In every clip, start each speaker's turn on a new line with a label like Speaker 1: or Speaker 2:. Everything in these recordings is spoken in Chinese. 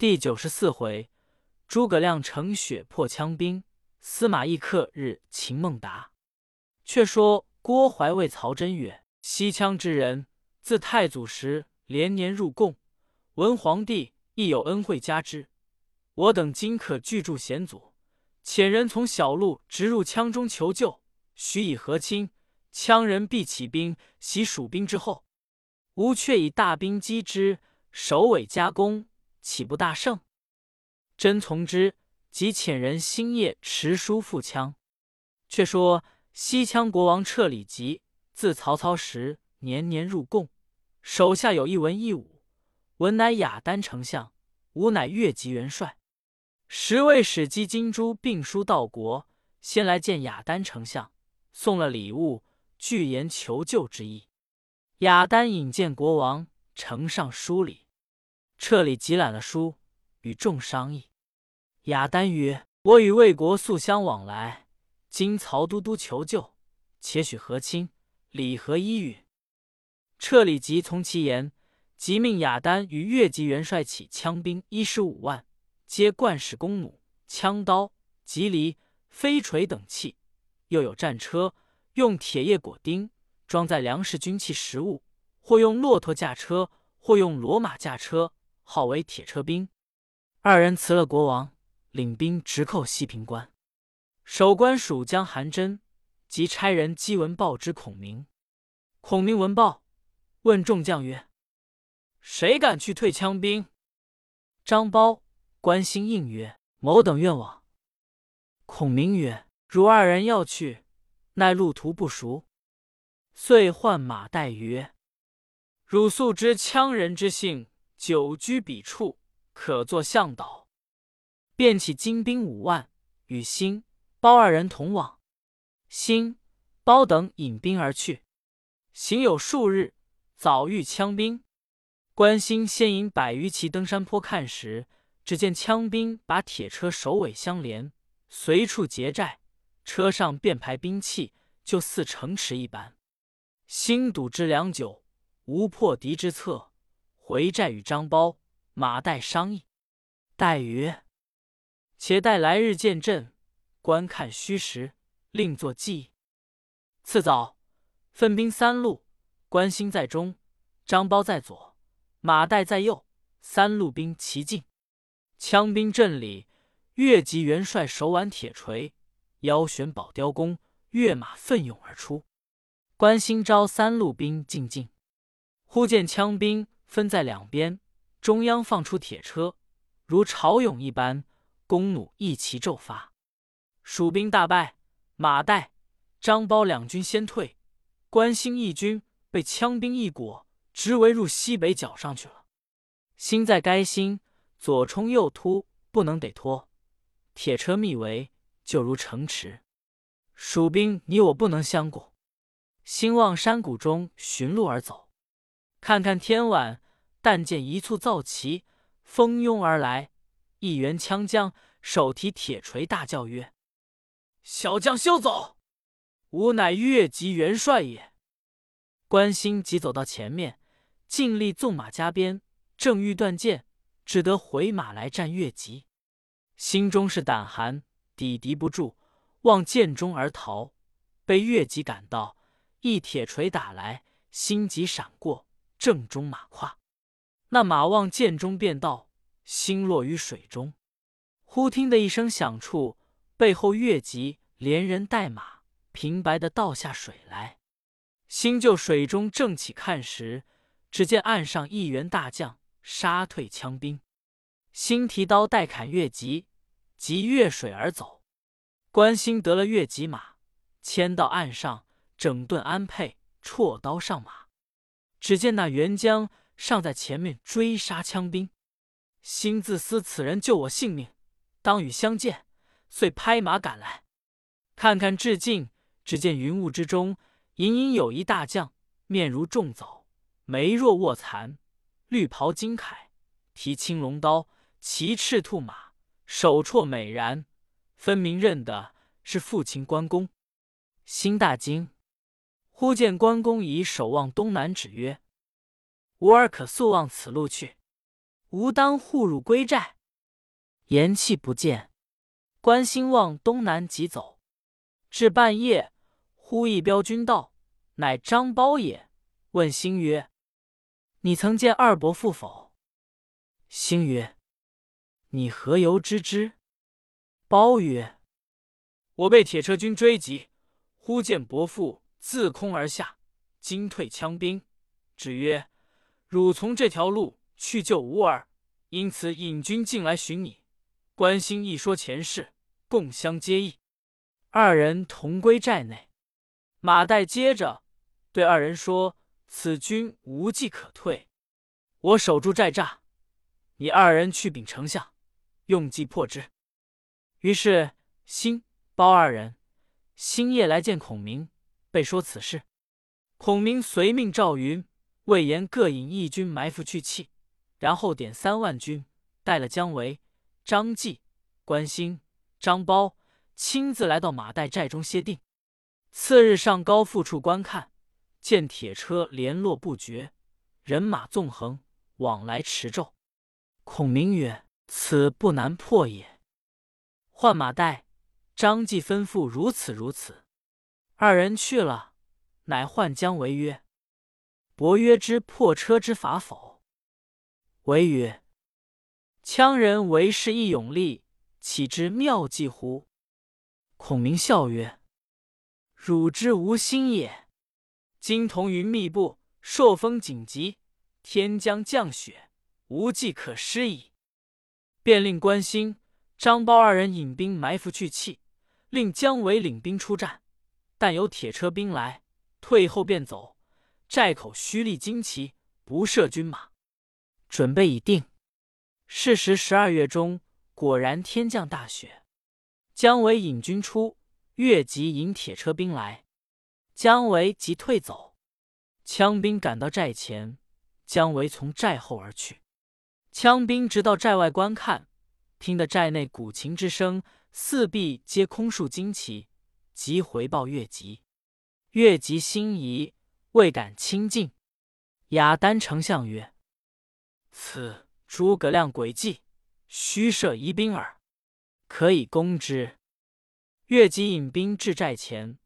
Speaker 1: 第九十四回，诸葛亮乘雪破羌兵，司马懿克日擒孟达。却说郭淮谓曹真曰：“西羌之人，自太祖时连年入贡，文皇帝亦有恩惠加之。我等今可拒助险阻，遣人从小路直入羌中求救，许以和亲，羌人必起兵袭蜀兵之后。吾却以大兵击之，首尾夹攻。”岂不大胜？真从之，即遣人星夜持书赴羌。却说西羌国王彻里吉，自曹操时年年入贡，手下有一文一武，文乃雅丹丞相，武乃越级元帅。时为使姬金珠并书到国，先来见雅丹丞相，送了礼物，具言求救之意。雅丹引见国王，呈上书礼。彻里集揽了书，与众商议。雅丹曰：“我与魏国素相往来，今曹都督求救，且许和亲，礼何依语？”彻里即从其言，即命雅丹与越级元帅起枪兵一十五万，皆冠使弓弩、枪刀、戟犁、飞锤等器，又有战车，用铁叶裹钉，装载粮食、军器、食物，或用骆驼驾车，或用骡马驾车。号为铁车兵，二人辞了国王，领兵直寇西平关。守关蜀将韩真即差人赍文报之孔明。孔明闻报，问众将曰：“谁敢去退羌兵？”张苞、关兴应曰：“某等愿往。”孔明曰：“汝二人要去，奈路途不熟。”遂唤马岱曰：“汝素知羌人之性。”久居彼处，可作向导。便起精兵五万，与兴、包二人同往。兴、包等引兵而去，行有数日，早遇羌兵。关兴先引百余骑登山坡看时，只见羌兵把铁车首尾相连，随处结寨，车上便排兵器，就似城池一般。兴堵之良久，无破敌之策。回寨与张苞、马岱商议，岱曰：“且待来日见阵，观看虚实，另作计议。”次早，分兵三路，关兴在中，张苞在左，马岱在右，三路兵齐进。羌兵阵里，越级元帅手挽铁锤，腰悬宝雕弓，跃马奋勇而出。关兴招三路兵进进，忽见羌兵。分在两边，中央放出铁车，如潮涌一般，弓弩一齐骤发，蜀兵大败。马岱、张苞两军先退，关兴一军被羌兵一裹，直围入西北角上去了。兴在该心，左冲右突，不能得脱，铁车密围，就如城池。蜀兵你我不能相过，兴望山谷中寻路而走。看看天晚，但见一簇皂旗蜂拥而来，一员枪将手提铁锤，大叫曰：“小将休走！吾乃越级元帅也。”关兴急走到前面，尽力纵马加鞭，正欲断剑，只得回马来战越级，心中是胆寒，抵敌不住，望剑中而逃，被越级赶到，一铁锤打来，心急闪过。正中马胯，那马望剑中便道，心落于水中。忽听得一声响处，背后越级连人带马平白的倒下水来。新就水中正起看时，只见岸上一员大将杀退枪兵。新提刀待砍越级，即越水而走。关兴得了越级马，牵到岸上，整顿安配，绰刀上马。只见那元将尚在前面追杀羌兵，心自思此人救我性命，当与相见，遂拍马赶来。看看至近，只见云雾之中隐隐有一大将，面如重枣，眉若卧蚕，绿袍金铠，提青龙刀，骑赤兔马，手绰美髯，分明认得是父亲关公。心大惊。忽见关公以手望东南，指曰：“吾儿可速往此路去。”吾当护汝归寨。”言讫不见。关兴望东南急走，至半夜，忽一彪军到，乃张苞也。问兴曰：“你曾见二伯父否？”兴曰：“你何由知之？”苞曰：“我被铁车军追击，忽见伯父自空而下，惊退枪兵，只曰：‘汝从这条路去救吾儿，因此引军进来寻你。’”关兴一说前事，共相接意。二人同归寨内。马岱接着对二人说：“此军无计可退，我守住寨栅，你二人去禀丞相，用计破之。”于是兴、包二人星夜来见孔明，被说此事。孔明随命赵云、魏延各引一军埋伏去气，然后点三万军，带了姜维。张继、关兴、张苞亲自来到马岱寨中歇定。次日上高阜处观看，见铁车联络不绝，人马纵横，往来驰骤。孔明曰：“此不难破也。”唤马岱、张继吩咐如此如此。二人去了，乃唤姜维曰：“伯约之破车之法否？”维曰：羌人为是一勇力，岂知妙计乎？孔明笑曰：“汝之无心也。今彤云密布，朔风紧急，天将降雪，无计可施矣。”便令关兴、张苞二人引兵埋伏去气，令姜维领兵出战。但有铁车兵来，退后便走。寨口虚立旌旗，不设军马，准备已定。是时十二月中，果然天降大雪。姜维引军出，越级引铁车兵来。姜维即退走，羌兵赶到寨前，姜维从寨后而去。羌兵直到寨外观看，听得寨内鼓琴之声，四壁皆空竖旌旗，即回报越级。越级心疑，未敢亲近。雅丹丞相曰：“此。”诸葛亮诡计，虚设疑兵耳，可以攻之。越级引兵至寨前，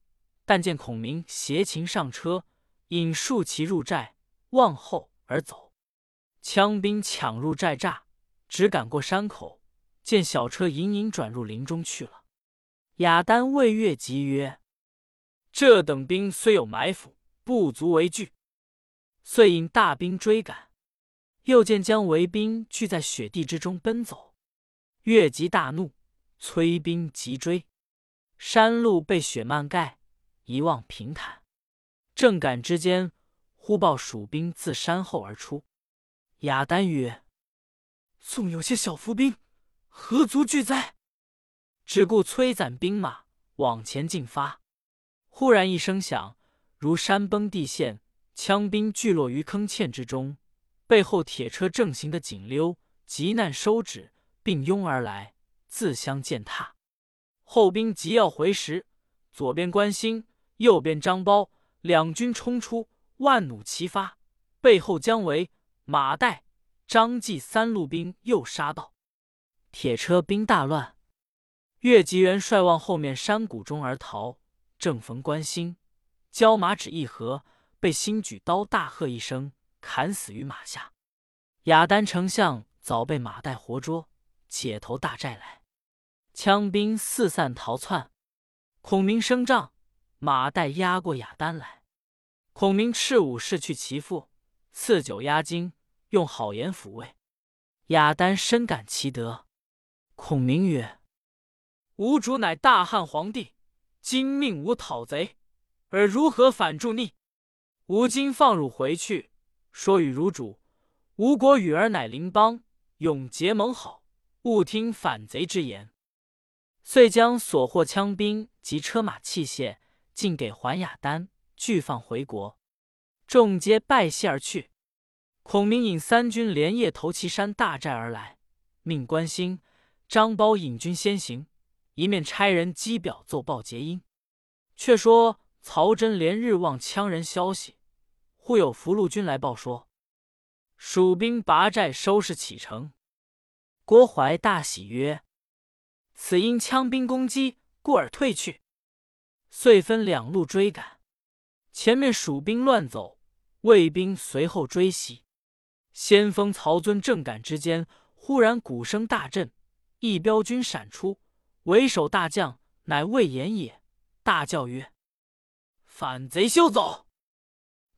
Speaker 1: 但见孔明携琴上车，引数骑入寨，望后而走。羌兵抢入寨栅，只赶过山口，见小车隐隐转入林中去了。雅丹谓越吉曰：“这等兵虽有埋伏，不足为惧。”遂引大兵追赶。又见姜维兵聚在雪地之中奔走，越级大怒，催兵急追。山路被雪漫盖，一望平坦。正赶之间，忽报蜀兵自山后而出。雅丹曰：“纵有些小伏兵，何足惧哉？”只顾催攒兵马往前进发。忽然一声响，如山崩地陷，枪兵聚落于坑堑之中。背后铁车正行的紧溜，急难收止，并拥而来，自相践踏。后兵急要回时，左边关兴，右边张苞，两军冲出，万弩齐发。背后姜维、马岱、张继三路兵又杀到，铁车兵大乱。岳吉元帅望后面山谷中而逃，正逢关兴，交马只一合，被兴举刀大喝一声。砍死于马下，雅丹丞相早被马岱活捉，解投大寨来。羌兵四散逃窜，孔明升帐，马岱押过雅丹来。孔明赤武士去其父，赐酒压惊，用好言抚慰。雅丹深感其德。孔明曰：“吾主乃大汉皇帝，今命吾讨贼，而如何反助逆？吾今放汝回去。”说与汝主，吴国与尔乃邻邦，永结盟好，勿听反贼之言。遂将所获枪兵及车马器械尽给还雅丹，俱放回国。众皆拜谢而去。孔明引三军连夜投祁山大寨而来，命关兴、张苞引军先行，一面差人击表奏报捷音。却说曹真连日望羌人消息。忽有俘虏军来报说，蜀兵拔寨收拾启程。郭淮大喜曰：“此因羌兵攻击，故而退去。”遂分两路追赶。前面蜀兵乱走，魏兵随后追袭。先锋曹遵正赶之间，忽然鼓声大震，一彪军闪出，为首大将乃魏延也。大叫曰：“反贼休走！”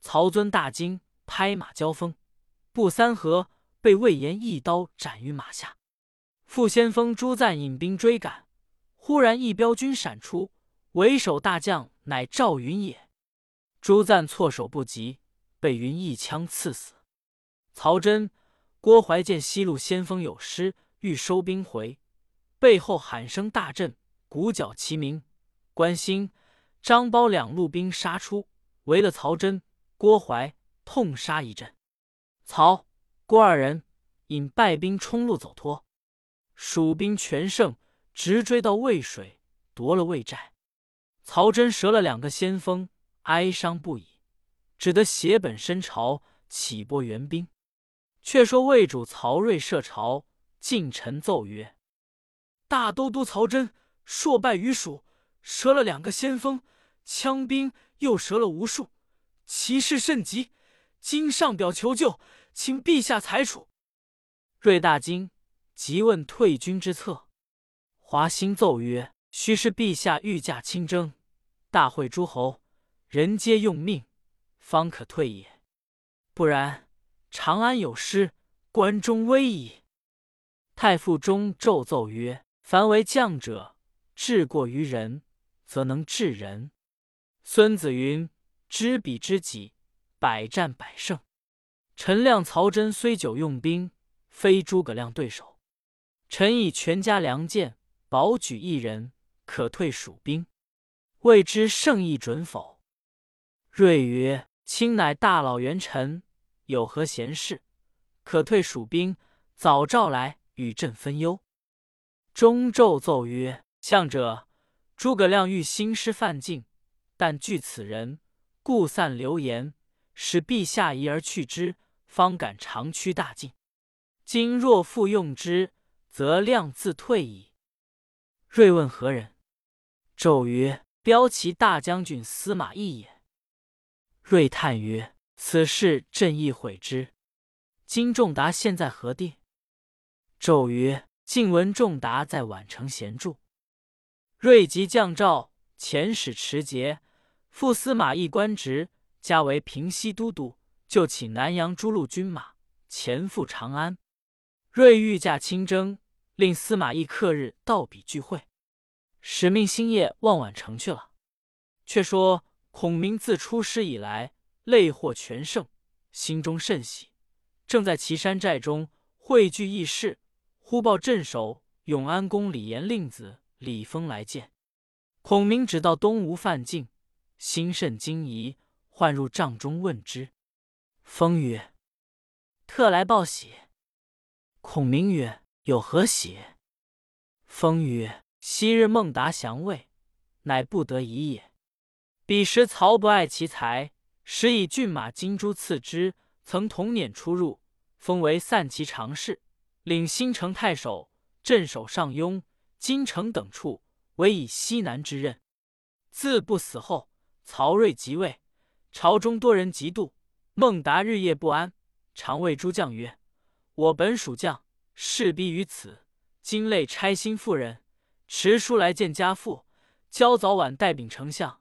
Speaker 1: 曹遵大惊，拍马交锋，不三合，被魏延一刀斩于马下。副先锋朱赞引兵追赶，忽然一彪军闪出，为首大将乃赵云也。朱赞措手不及，被云一枪刺死。曹真、郭淮见西路先锋有失，欲收兵回，背后喊声大震，鼓角齐鸣。关兴、张苞两路兵杀出，围了曹真、郭淮，痛杀一阵。曹、郭二人引败兵冲路走脱，蜀兵全胜，直追到渭水，夺了魏寨。曹真折了两个先锋，哀伤不已，只得携本身朝，起拨援兵。却说魏主曹睿设朝，近臣奏曰：“大都督曹真硕败于蜀，折了两个先锋，羌兵又折了无数，其势甚急。今上表求救，请陛下裁处。”睿大惊，急问退军之策。华歆奏曰：“须是陛下御驾亲征，大会诸侯，人皆用命，方可退也。不然。”长安有失，关中危矣。太傅中奏奏曰：“凡为将者，治过于人，则能治人。”孙子云：“知彼知己，百战百胜。”臣亮曹真虽久用兵，非诸葛亮对手。臣以全家良将，保举一人，可退蜀兵。未知胜意准否？睿曰：“卿乃大老元臣。”有何闲事，可退蜀兵？早召来与朕分忧。中咒奏曰：“相者，诸葛亮欲兴师犯境，但惧此人，故散流言，使陛下疑而去之，方敢长驱大进。今若复用之，则亮自退矣。”睿问何人？骤曰：“骠骑大将军司马懿也。”睿叹曰。此事朕亦悔之。今仲达现在何地？骤曰：“晋闻仲达在宛城闲住。”睿即降诏遣使持节，复司马懿官职，加为平西都督，就起南阳诸路军马，前赴长安。睿御驾亲征，令司马懿刻日到彼聚会，使命星夜往宛城去了。却说孔明自出师以来。累获全胜，心中甚喜，正在岐山寨中汇聚议事，忽报镇守永安宫李严令子李丰来见。孔明只道东吴犯境，心甚惊疑，唤入帐中问之。风曰：“特来报喜。”孔明曰：“有何喜？”风曰：“昔日孟达降魏，乃不得已也。彼时曹不爱其才。”时以骏马金珠赐之，曾同辇出入，封为散骑常侍，领新城太守，镇守上庸、金城等处，委以西南之任。自不死后，曹睿即位，朝中多人嫉妒，孟达日夜不安，常谓诸将曰：“我本属将，势逼于此，今累差心妇人持书来见家父，教早晚带禀丞相。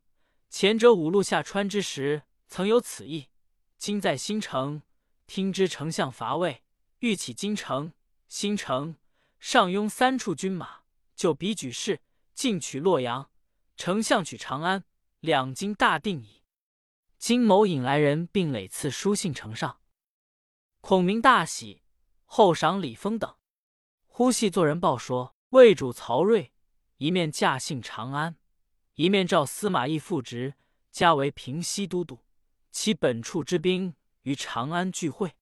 Speaker 1: 前者五路下川之时。”曾有此意，今在新城听知丞相伐魏，欲起京城、新城、上庸三处军马，就彼举事，进取洛阳。丞相取长安，两京大定矣。金某引来人，并累次书信呈上。孔明大喜，后赏李丰等。忽系作人报说，魏主曹睿一面驾幸长安，一面召司马懿复职，加为平西都督。其本处之兵于长安聚会，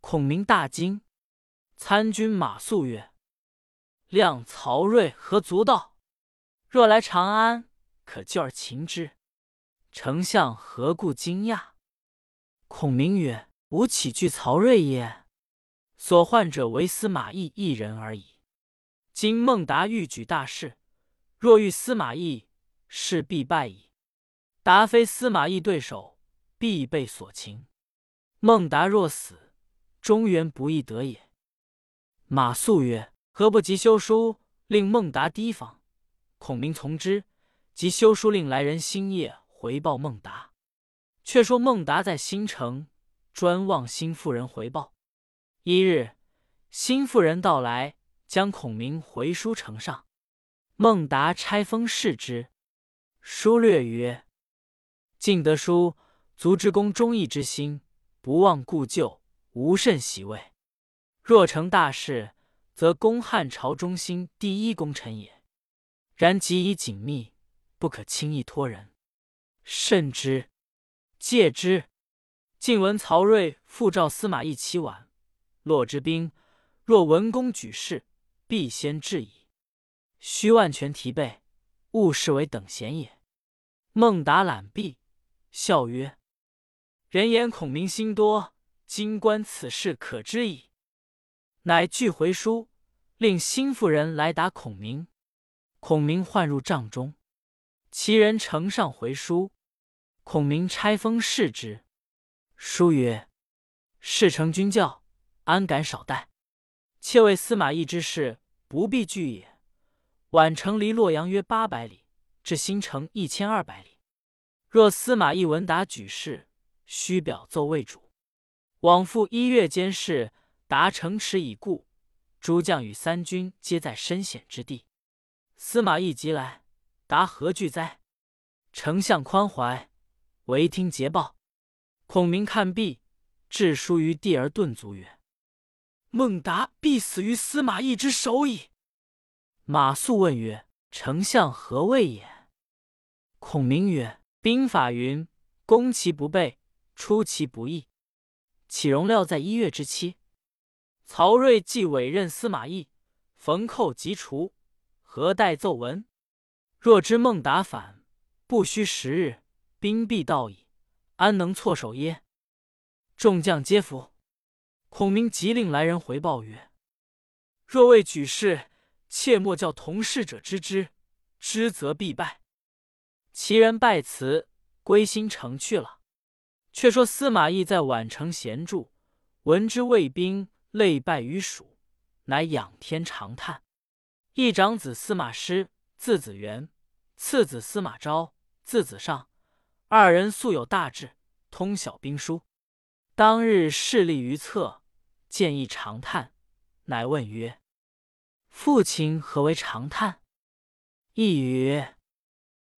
Speaker 1: 孔明大惊。参军马谡曰：“亮曹睿何足道？若来长安，可救而擒之。丞相何故惊讶？”孔明曰：“吾岂惧曹睿也？所患者唯司马懿一人而已。今孟达欲举大事，若遇司马懿，势必败矣。达非司马懿对手，必被所擒。孟达若死，中原不易得也。马谡曰：“何不及修书，令孟达提防？”孔明从之，即修书令来人星夜回报孟达。却说孟达在新城，专望新妇人回报。一日，新妇人到来，将孔明回书呈上。孟达拆封视之，书略曰：“敬德书，足之公忠义之心，不忘故旧，无甚喜慰。若成大事，则公汉朝中兴第一功臣也。然极以紧密，不可轻易托人。慎之，戒之。晋闻曹睿复召司马懿七晚。”洛之兵，若文公举事，必先至矣。须万全提备，勿视为等闲也。孟达览毕，笑曰：“人言孔明心多，今观此事可知矣。”乃具回书，令新妇人来答孔明。孔明唤入帐中，其人呈上回书。孔明拆封视之，书曰：“事成君教。”安敢少待？妾为司马懿之事，不必惧也。宛城离洛阳约八百里，至新城一千二百里。若司马懿闻达举事，须表奏魏主。往复一月间事，达城池已固，诸将与三军皆在深险之地。司马懿即来，达何惧哉？丞相宽怀，唯听捷报。孔明看毕，置书于地而顿足曰。孟达必死于司马懿之手矣。马谡问曰：“丞相何谓也？”孔明曰：“兵法云：攻其不备，出其不意。岂容料在一月之期？曹睿既委任司马懿，逢寇即除，何待奏闻？若知孟达反，不需十日，兵必到矣，安能措手耶？”众将皆服。孔明急令来人回报曰：“若未举事，切莫叫同事者知之，知则必败。”其人拜辞，归新城去了。却说司马懿在宛城闲住，闻之魏兵累败于蜀，乃仰天长叹。一长子司马师，字子元；次子司马昭，字子尚。二人素有大志，通晓兵书。当日势力于侧，见一长叹，乃问曰：“父亲何为长叹？”亦曰：“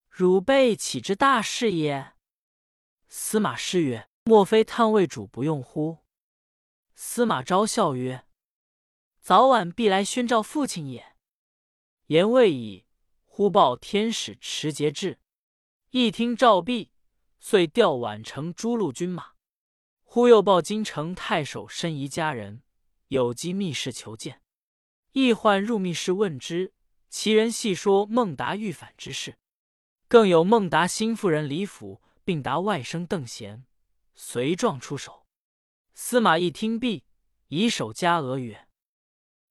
Speaker 1: 汝辈岂知大事也？”司马师曰：“莫非叹魏主不用乎？”司马昭笑曰：“早晚必来宣召父亲也。”言未已，忽报天使持节至，一听诏毕，遂调宛城诸路军马。忽又报京城太守申仪家人有机密室求见，亦唤入密室问之。其人细说孟达欲反之事，更有孟达新妇人李府，并达外甥邓贤，随状出手。司马懿听毕，以手加额曰：“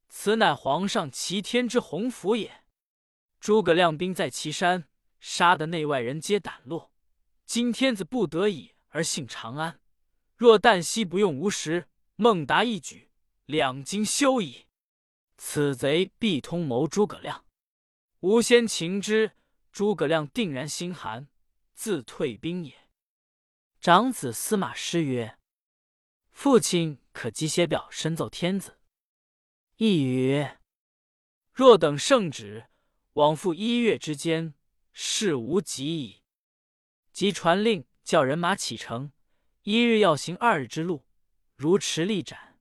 Speaker 1: 此乃皇上齐天之鸿福也。诸葛亮兵在岐山，杀得内外人皆胆落。今天子不得已而幸长安。”若旦夕不用无时，孟达一举，两京休矣。此贼必通谋诸葛亮。吾先擒之，诸葛亮定然心寒，自退兵也。长子司马师曰：“父亲可即写表申奏天子。”一语：“若等圣旨，往复一月之间，事无及矣。”即传令，叫人马启程。一日要行二日之路，如持力斩。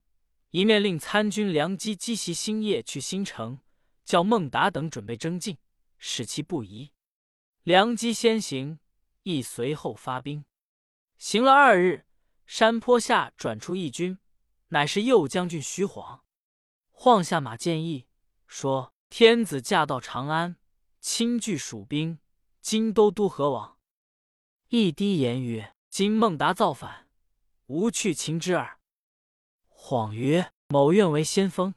Speaker 1: 一面令参军梁基积袭星夜去新城，叫孟达等准备征进，使其不疑。梁基先行，亦随后发兵。行了二日，山坡下转出一军，乃是右将军徐晃。晃下马建议说：“天子驾到长安，亲拒蜀兵，今都督何往？”一低言曰。今孟达造反，吾去擒之耳。”晃曰：“某愿为先锋。”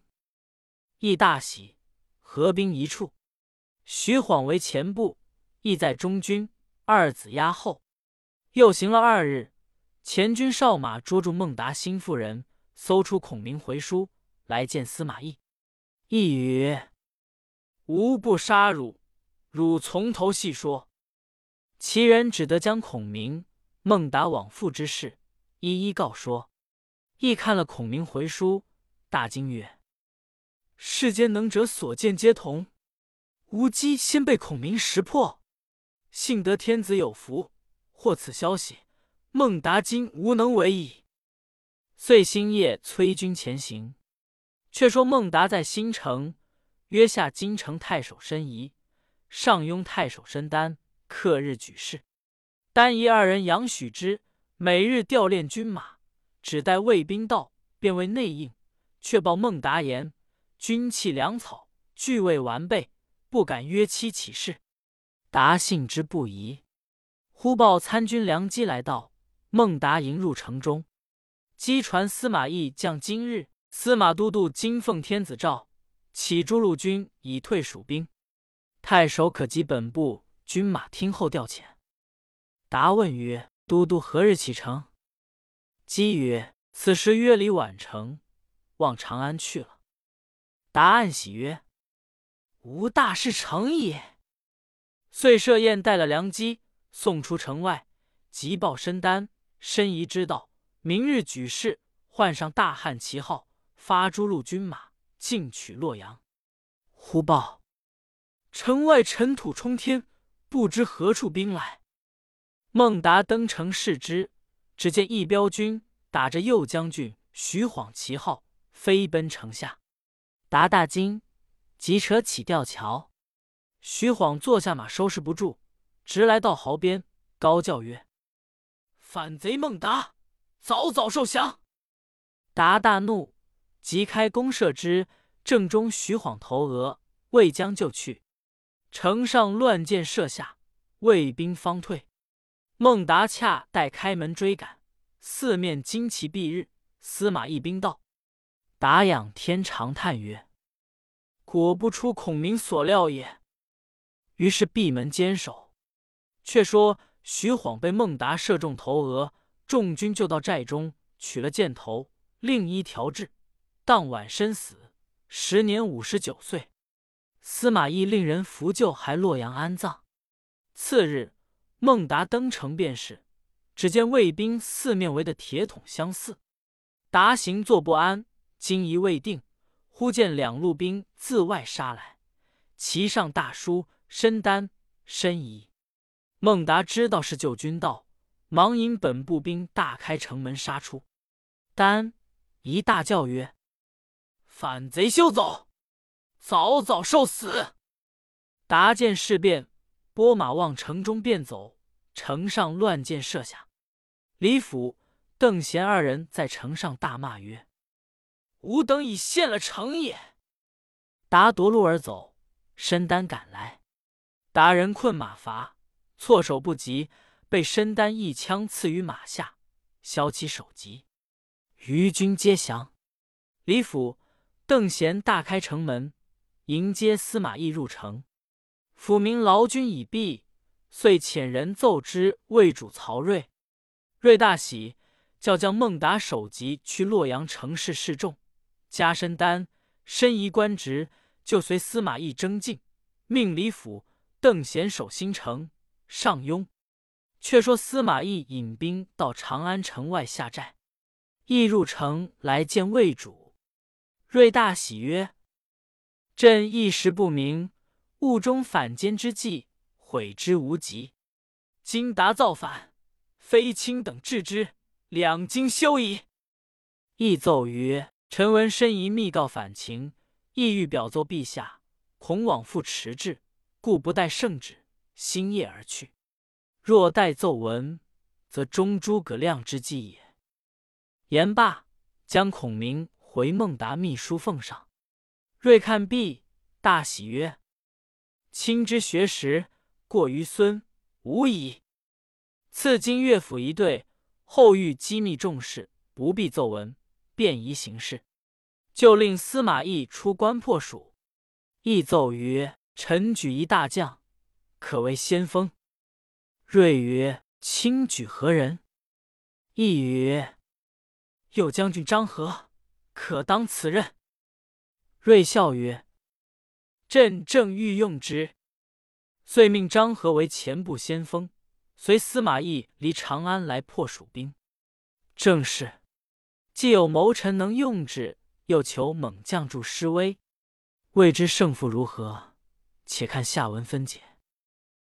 Speaker 1: 亦大喜，合兵一处。徐晃为前部，亦在中军，二子压后。又行了二日，前军哨马捉住孟达新妇人，搜出孔明回书，来见司马懿。懿曰：“吾不杀汝，汝从头细说。”其人只得将孔明、孟达往复之事一一告说。懿看了孔明回书，大惊曰：“世间能者所见皆同，吾姬先被孔明识破，幸得天子有福，获此消息。孟达今无能为矣。”遂星夜催军前行。却说孟达在新城约下京城太守申仪、上庸太守申丹，克日举事。丹仪二人养许之，每日调练军马，只待卫兵到，便为内应。却报孟达言：军器粮草俱未完备，不敢约期起事。达信之不疑。忽报参军梁基来到，孟达迎入城中，机传司马懿将今日。司马都督金奉天子诏，启诸路军以退蜀兵。太守可及本部军马听候调遣。答问曰：“都督何日启程？”姬曰：“此时约离宛城，望长安去了。”答暗喜曰：“吾大事成也。”遂设宴带了良机，送出城外，急报申丹、申仪知道，明日举事，换上大汉旗号。发诸路军马，进取洛阳。忽报城外尘土冲天，不知何处兵来。孟达登城视之，只见一彪军打着右将军徐晃旗号，飞奔城下。达大惊，急扯起吊桥。徐晃坐下马，收拾不住，直来到壕边，高叫曰：“反贼孟达，早早受降！”达大怒。即开弓射之，正中徐晃头额，未将就去。城上乱箭射下，魏兵方退。孟达恰待开门追赶，四面旌旗蔽日。司马懿兵到，达仰天长叹曰：“果不出孔明所料也。”于是闭门坚守。却说徐晃被孟达射中头额，众军就到寨中，取了箭头，另一调制。当晚身死，时年五十九岁。司马懿令人扶柩还洛阳安葬。次日，孟达登城便是，只见卫兵四面围的铁桶相似。达行坐不安，惊疑未定，忽见两路兵自外杀来，骑上大书“申丹、申仪”。孟达知道是救军到，忙引本部兵大开城门杀出。丹一大叫曰：反贼休走，早早受死！达见事变，拨马往城中便走，城上乱箭射下。李府、邓贤二人在城上大骂曰：“吾等已陷了城也！”达夺路而走，申丹赶来，达人困马乏，措手不及，被申丹一枪刺于马下，削其首级。余军皆降。李府。邓贤大开城门，迎接司马懿入城。府民劳军已毕，遂遣人奏之魏主曹睿。睿大喜，叫将孟达首级去洛阳城市示众，加申丹、申仪官职，就随司马懿征进，命李府、邓贤守新城。上庸。却说司马懿引兵到长安城外下寨，懿入城来见魏主。睿大喜曰：“朕一时不明，误中反间之计，悔之无及。今达造反，非卿等治之，两京休矣。”亦奏曰：“臣闻申仪密告反情，意欲表奏陛下，恐往复迟滞，故不待圣旨，星夜而去。若待奏闻，则中诸葛亮之计也。”言罢，将孔明。回孟达秘书奉上，睿看毕，大喜曰：“卿之学识，过于孙，无矣。”赐金乐府一对，后欲机密重事，不必奏闻，便宜行事。就令司马懿出关破蜀。懿奏曰：“臣举一大将，可为先锋。”睿曰：“卿举何人？”懿曰：“右将军张合，可当此任。”睿笑曰：“朕正欲用之。”遂命张合为前部先锋，随司马懿离长安来破蜀兵。正是，既有谋臣能用之，又求猛将助施威。未知胜负如何？且看下文分解。